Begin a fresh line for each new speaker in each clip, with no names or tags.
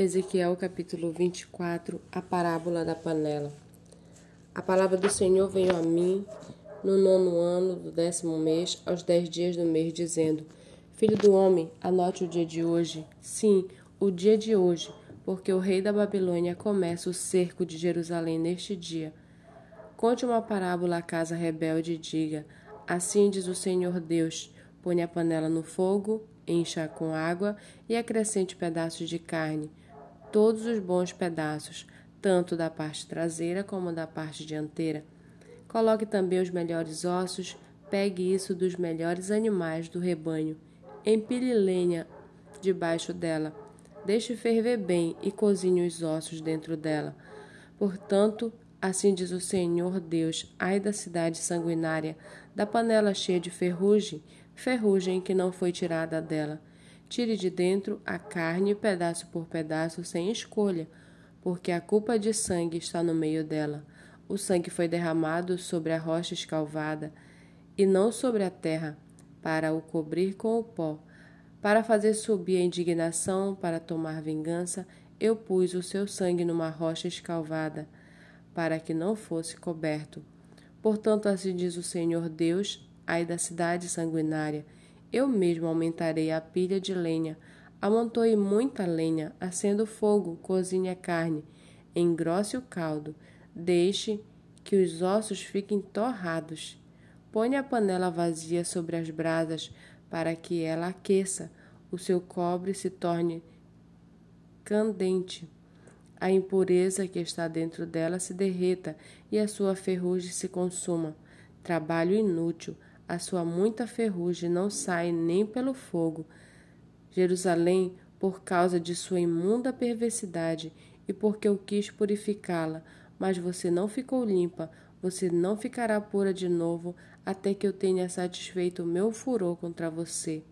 Ezequiel capítulo 24 A parábola da panela. A palavra do Senhor veio a mim no nono ano do décimo mês, aos dez dias do mês, dizendo: Filho do homem, anote o dia de hoje, sim, o dia de hoje, porque o rei da Babilônia começa o cerco de Jerusalém neste dia. Conte uma parábola à casa rebelde e diga: Assim diz o Senhor Deus: Põe a panela no fogo, encha com água e acrescente pedaços de carne todos os bons pedaços, tanto da parte traseira como da parte dianteira. Coloque também os melhores ossos, pegue isso dos melhores animais do rebanho. Empilhe lenha debaixo dela. Deixe ferver bem e cozinhe os ossos dentro dela. Portanto, assim diz o Senhor Deus: ai da cidade sanguinária, da panela cheia de ferrugem, ferrugem que não foi tirada dela. Tire de dentro a carne, pedaço por pedaço, sem escolha, porque a culpa de sangue está no meio dela. O sangue foi derramado sobre a rocha escalvada e não sobre a terra, para o cobrir com o pó. Para fazer subir a indignação, para tomar vingança, eu pus o seu sangue numa rocha escalvada, para que não fosse coberto. Portanto, assim diz o Senhor Deus, ai da cidade sanguinária, eu mesmo aumentarei a pilha de lenha. Amontoe muita lenha, acenda o fogo, cozinhe a carne, engrosse o caldo, deixe que os ossos fiquem torrados. Ponha a panela vazia sobre as brasas para que ela aqueça, o seu cobre se torne candente. A impureza que está dentro dela se derreta e a sua ferrugem se consuma. Trabalho inútil a sua muita ferrugem não sai nem pelo fogo. Jerusalém, por causa de sua imunda perversidade e porque eu quis purificá-la, mas você não ficou limpa, você não ficará pura de novo até que eu tenha satisfeito o meu furor contra você.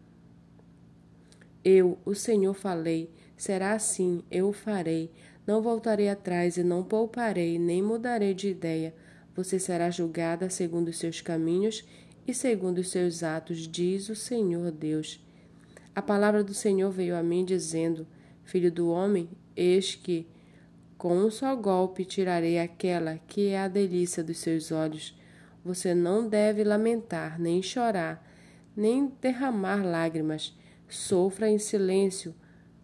Eu, o Senhor, falei, será assim, eu o farei. Não voltarei atrás e não pouparei, nem mudarei de ideia. Você será julgada segundo os seus caminhos e segundo os seus atos, diz o Senhor Deus. A palavra do Senhor veio a mim, dizendo: Filho do homem, eis que, com um só golpe, tirarei aquela que é a delícia dos seus olhos. Você não deve lamentar, nem chorar, nem derramar lágrimas. Sofra em silêncio.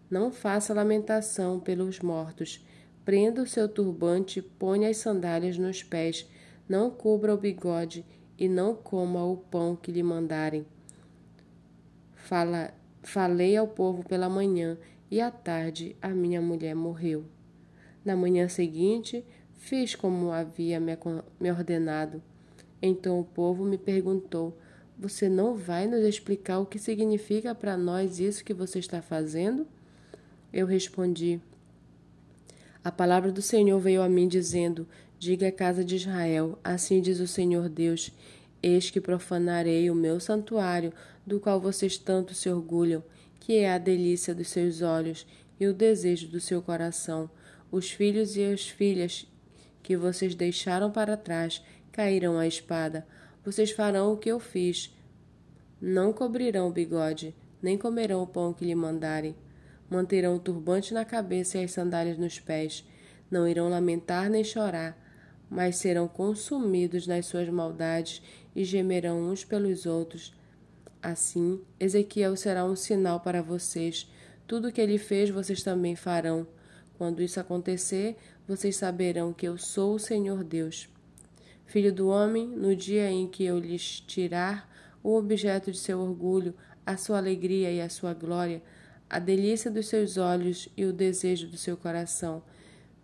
Não faça lamentação pelos mortos. Prenda o seu turbante, ponha as sandálias nos pés, não cubra o bigode e não coma o pão que lhe mandarem. Fala, falei ao povo pela manhã, e à tarde a minha mulher morreu. Na manhã seguinte, fiz como havia me ordenado. Então o povo me perguntou: Você não vai nos explicar o que significa para nós isso que você está fazendo? Eu respondi: A palavra do Senhor veio a mim dizendo: Diga à casa de Israel: Assim diz o Senhor Deus: Eis que profanarei o meu santuário, do qual vocês tanto se orgulham, que é a delícia dos seus olhos e o desejo do seu coração. Os filhos e as filhas que vocês deixaram para trás cairão à espada. Vocês farão o que eu fiz. Não cobrirão o bigode, nem comerão o pão que lhe mandarem. Manterão o turbante na cabeça e as sandálias nos pés. Não irão lamentar nem chorar mas serão consumidos nas suas maldades e gemerão uns pelos outros. Assim, Ezequiel será um sinal para vocês. Tudo o que ele fez, vocês também farão. Quando isso acontecer, vocês saberão que eu sou o Senhor Deus. Filho do homem, no dia em que eu lhes tirar o objeto de seu orgulho, a sua alegria e a sua glória, a delícia dos seus olhos e o desejo do seu coração,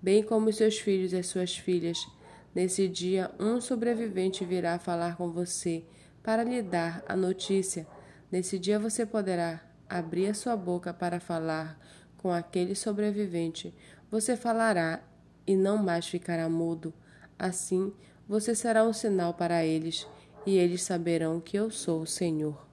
bem como os seus filhos e as suas filhas, Nesse dia, um sobrevivente virá falar com você para lhe dar a notícia. Nesse dia, você poderá abrir a sua boca para falar com aquele sobrevivente. Você falará e não mais ficará mudo. Assim, você será um sinal para eles, e eles saberão que eu sou o Senhor.